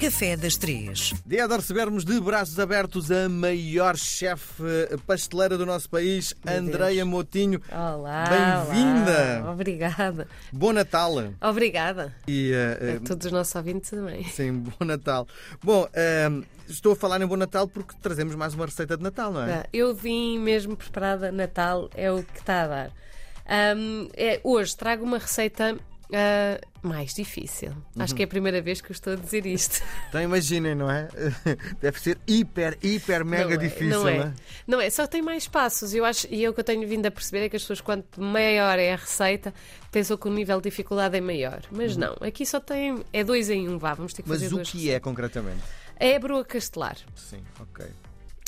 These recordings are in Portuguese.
Café das Três. Dia de recebermos de braços abertos a maior chefe pasteleira do nosso país, Meu Andreia Motinho. Olá. Bem-vinda. Obrigada. Bom Natal. Obrigada. E, eh, A todos os nossos ouvintes também. sim, bom Natal. Bom, eh, estou a falar em bom Natal porque trazemos mais uma receita de Natal, não é? Tá, Eu vim mesmo preparada. Natal é o que está a dar. Ahm, é, hoje trago uma receita ah, mais difícil. Acho que é a primeira vez que eu estou a dizer isto. Então imaginem, não é? Deve ser hiper, hiper, mega não é, difícil, não é. é? Não é, só tem mais passos. Eu acho, e é o que eu tenho vindo a perceber é que as pessoas, quanto maior é a receita, pensam que o nível de dificuldade é maior. Mas não, aqui só tem. É dois em um, vá, vamos ter que Uhum. Mas fazer o duas que receitas. é concretamente? É a broa castelar. Sim, ok.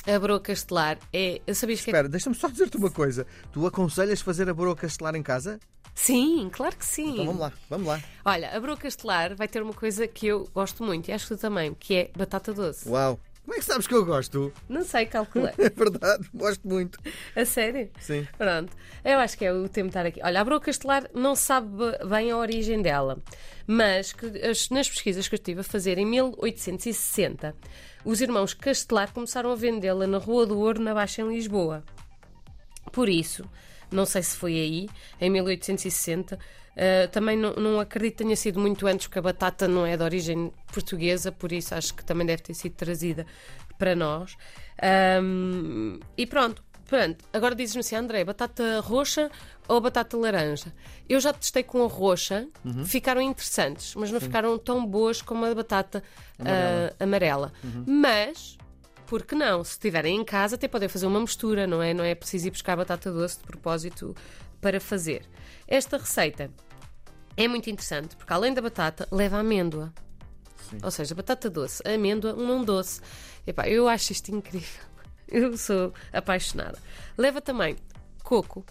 A broa castelar é. Sabias que é Espera, deixa-me só dizer-te uma coisa. Tu aconselhas fazer a broa castelar em casa? Sim, claro que sim. Então vamos lá, vamos lá. Olha, a broa castelar vai ter uma coisa que eu gosto muito e acho que tu também, que é batata doce. Uau! Como é que sabes que eu gosto? Não sei, calculei. É verdade, gosto muito. a sério? Sim. Pronto. Eu acho que é o tempo de estar aqui. Olha, a broa castelar não sabe bem a origem dela, mas que as- nas pesquisas que eu estive a fazer em 1860, os irmãos Castelar começaram a vendê-la na Rua do Ouro, na Baixa, em Lisboa. Por isso, não sei se foi aí, em 1860. eh, também não, não acredito que tenha sido muito antes, porque a batata não é de origem portuguesa, por isso acho que também deve ter sido trazida para nós. Ahm, e pronto, pronto. Agora dizes-me assim, André, batata roxa ou batata laranja? Eu já testei com a roxa, ficaram interessantes, mas não ficaram tão boas como a batata ah, amarela. Mas por que não? Se estiverem em casa, até podem fazer uma mistura, não é? Não é preciso ir buscar batata doce de propósito para fazer. Esta receita é muito interessante porque, além da batata, leva amêndoa. Sim. Ou seja, batata doce, amêndoa, um não doce. Epá, eu acho isto incrível. Eu sou apaixonada. Leva também coco,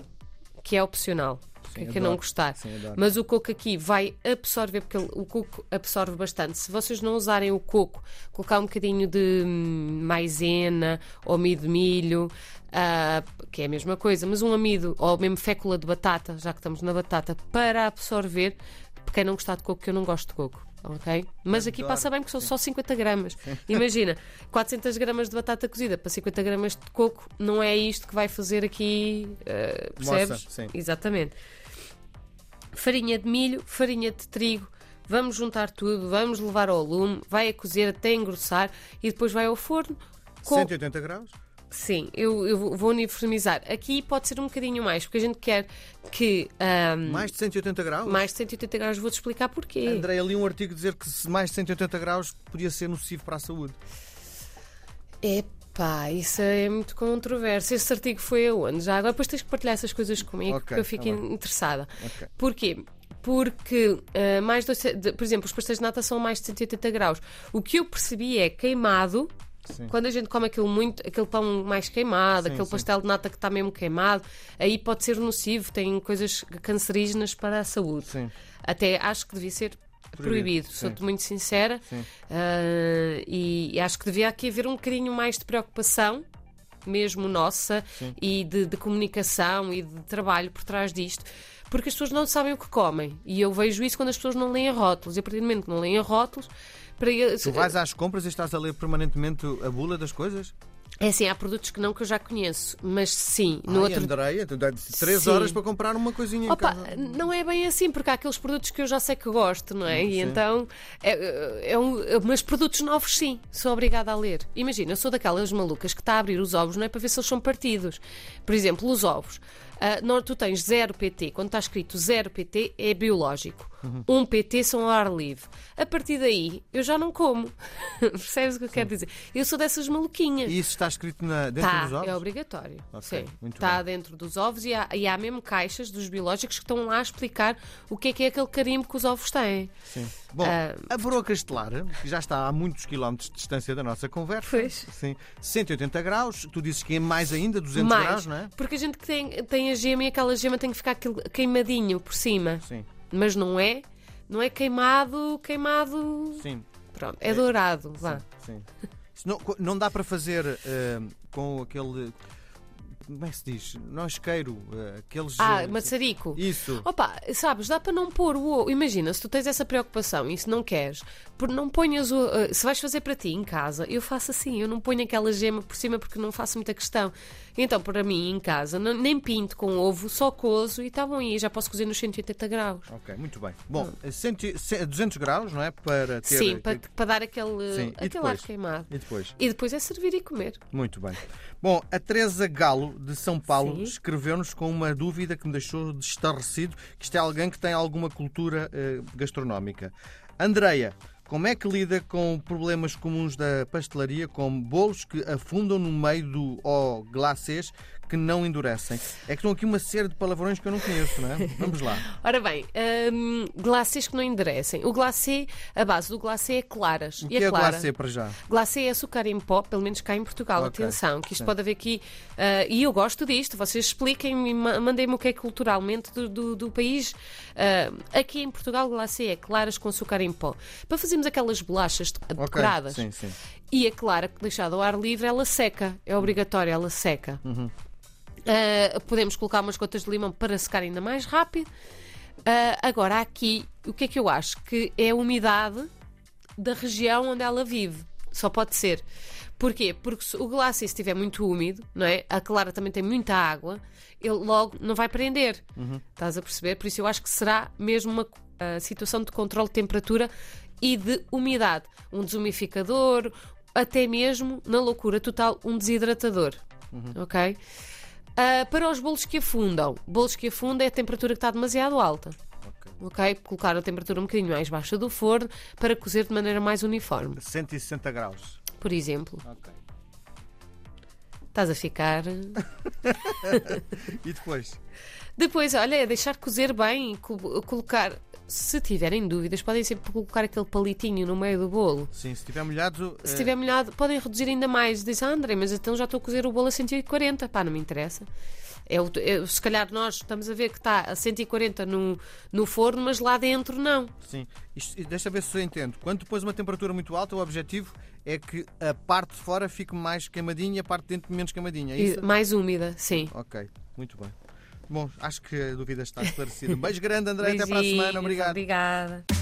que é opcional. Sim, que é que não gostar. Mas o coco aqui vai absorver, porque o coco absorve bastante. Se vocês não usarem o coco, colocar um bocadinho de hum, maisena ou amido de milho, ah, que é a mesma coisa, mas um amido ou mesmo fécula de batata, já que estamos na batata, para absorver. Quem não gostar de coco, que eu não gosto de coco. Ok? Mas aqui passa bem porque são só 50 gramas. Imagina, 400 gramas de batata cozida para 50 gramas de coco, não é isto que vai fazer aqui. ah, percebes? Moça, sim. Exatamente farinha de milho, farinha de trigo. Vamos juntar tudo, vamos levar ao lume, vai a cozer até engrossar e depois vai ao forno. Com... 180 graus? Sim, eu, eu vou uniformizar. Aqui pode ser um bocadinho mais, porque a gente quer que ahm, Mais de 180 graus? mais de 180 graus. Vou-te explicar porquê. Andrei, ali um artigo dizer que mais de 180 graus podia ser nocivo para a saúde. Epá, isso é muito controverso. Esse artigo foi aonde? Já agora depois tens que partilhar essas coisas comigo, Ok, porque eu fico tá interessada. Ok. Porquê? Porque, ah, mais de- por exemplo, os pastéis de nata são mais de 180 graus. O que eu percebi é queimado. Sim. Quando a gente come aquilo muito, aquele pão mais queimado, Sim, aquele sim. pastel de nata que está mesmo queimado, aí pode ser nocivo, tem coisas cancerígenas para a saúde. Até acho que devia ser Proibido, proibido, sou-te muito sincera. Ah, e, e acho que devia aqui haver um bocadinho mais de preocupação, mesmo nossa, Sim. e de, de comunicação e de trabalho por trás disto. Porque as pessoas não sabem o que comem. E eu vejo isso quando as pessoas não leem rótulos. E a partir do momento que não leem rótulos, para eles- Tu vais às compras e estás a ler permanentemente a bula das coisas? É assim, há produtos que não que eu já conheço, mas sim, no Ai, outro Andreia, tu dás 3 Sim. horas para comprar uma coisinha em Opa, não é bem assim, porque há aqueles produtos que eu já sei que gosto, não é? Sim. E então, é, é um, mas produtos novos, sim, sou obrigada a ler. Imagina, eu sou daquelas malucas que está a abrir os ovos, não é para ver se eles são partidos. Por exemplo, os ovos. Ah, não, tu tens 0 PT, quando está escrito 0 PT é biológico, 1 um PT são ao ar livre. A partir daí, eu já não como. Percebes o que eu quero dizer? Eu sou dessas maluquinhas. E isso está escrito na, dentro Tá, dos ovos? é obrigatório. Ok, Sim, está bem. dentro dos ovos e há, e há mesmo caixas dos biológicos que estão lá a explicar o que é que é aquele carimbo que os ovos têm. Sim. Bom, Ah. a broa castelar, que já está a muitos quilómetros de distância da nossa conversa. Pois. Sim. 180 graus, tu dizes que é mais ainda, 200 Mais, graus, não é? porque a gente que tem, tem a gema e aquela gema tem que ficar queimadinho por cima. Sim, Mas não é, não é queimado, queimado. sim. Pronto, é, dourado. Vá. Sim. Isso não, não dá para fazer eh, com aquele como é que se diz? Não isqueiro, uh, aqueles. Ah, uh, maçarico. Isso. Opa, sabes, dá para não pôr o ovo. Imagina, se tu tens essa preocupação e se não queres, por não ponhas o. uh, se vais fazer para ti em casa, eu faço assim, eu não ponho aquela gema por cima porque não faço muita questão. Então, para mim, em casa, não- nem pinto com ovo, só cozo e está bom aí, já posso cozer nos 180 graus. Ok, muito bem. Bom, eh, cento e- ce- 200 graus, não é? Para ter. Sim, para, para dar aquele, Sim, aquele ar queimado. E depois? E depois é servir e comer. Muito bem. Bom, a Teresa Galo, de São Paulo, escreveu-nos com uma dúvida que me deixou destarrecido, que isto é alguém que tem alguma cultura eh, gastronómica. Andreia, como é que lida com problemas comuns da pastelaria, como bolos que afundam no meio do ou glacês que não endurecem? É que estão aqui uma série de palavrões que eu não conheço, não é? Vamos lá. Ora bem, hum, glacês que não endurecem. O glacê, a base do glacê é claras. O e que a é clara, glacê para já? Glacê é açúcar em pó, pelo menos cá em Portugal. Ok, Atenção, que isto sim. pode haver aqui. ah, e eu gosto disto. Vocês expliquem-me e ma- mandem-me o que é culturalmente do, do, do país. Ah, aqui em Portugal, glacê é claras com açúcar em pó. Para fazermos aquelas bolachas decoradas. Sim, sim. E a clara, deixada ao ar livre, ela seca. É obrigatório, ela seca. Ah, podemos colocar umas gotas de limão para secar ainda mais rápido. Ah, agora, aqui, o que é que eu acho? Que é a umidade da região onde ela vive. Só pode ser. Porquê? Porque se o glacê estiver muito úmido, não é? A clara também tem muita água, ele logo não vai prender. Estás a perceber? Por isso eu acho que será mesmo uma ah, situação de controle de temperatura e de umidade. Um desumificador, até mesmo, na loucura total, um desidratador. Ok? Ah, para os bolos que afundam, bolos que afundam é a temperatura que está demasiado alta. Ok. Ok? Colocar a temperatura um bocadinho mais baixa do forno para cozer de maneira mais uniforme. 160 graus. Por exemplo, Ok. Estás a ficar. E depois? Depois, olha, é deixar cozer bem, co- colocar. Se tiverem dúvidas, podem sempre colocar aquele palitinho no meio do bolo. Sim, se estiver molhado. Se eh, estiver molhado, podem reduzir ainda mais. Diz, ah, André, mas então já estou a cozer o bolo a 140. Pá, não me interessa. É, o- é- se calhar nós estamos a ver que está a 140 no, no forno, mas lá dentro não. Sim. Isto, e deixa ver se eu entendo. Quando tu pões uma temperatura muito alta, o objetivo é que a parte de fora fique mais queimadinha e a parte de dentro menos queimadinha. É isso? mais úmida, sim. Ok, muito bem. Bom, acho que a dúvida está esclarecida. Um beijo grande, André. Até para a semana. Obrigado. Obrigada.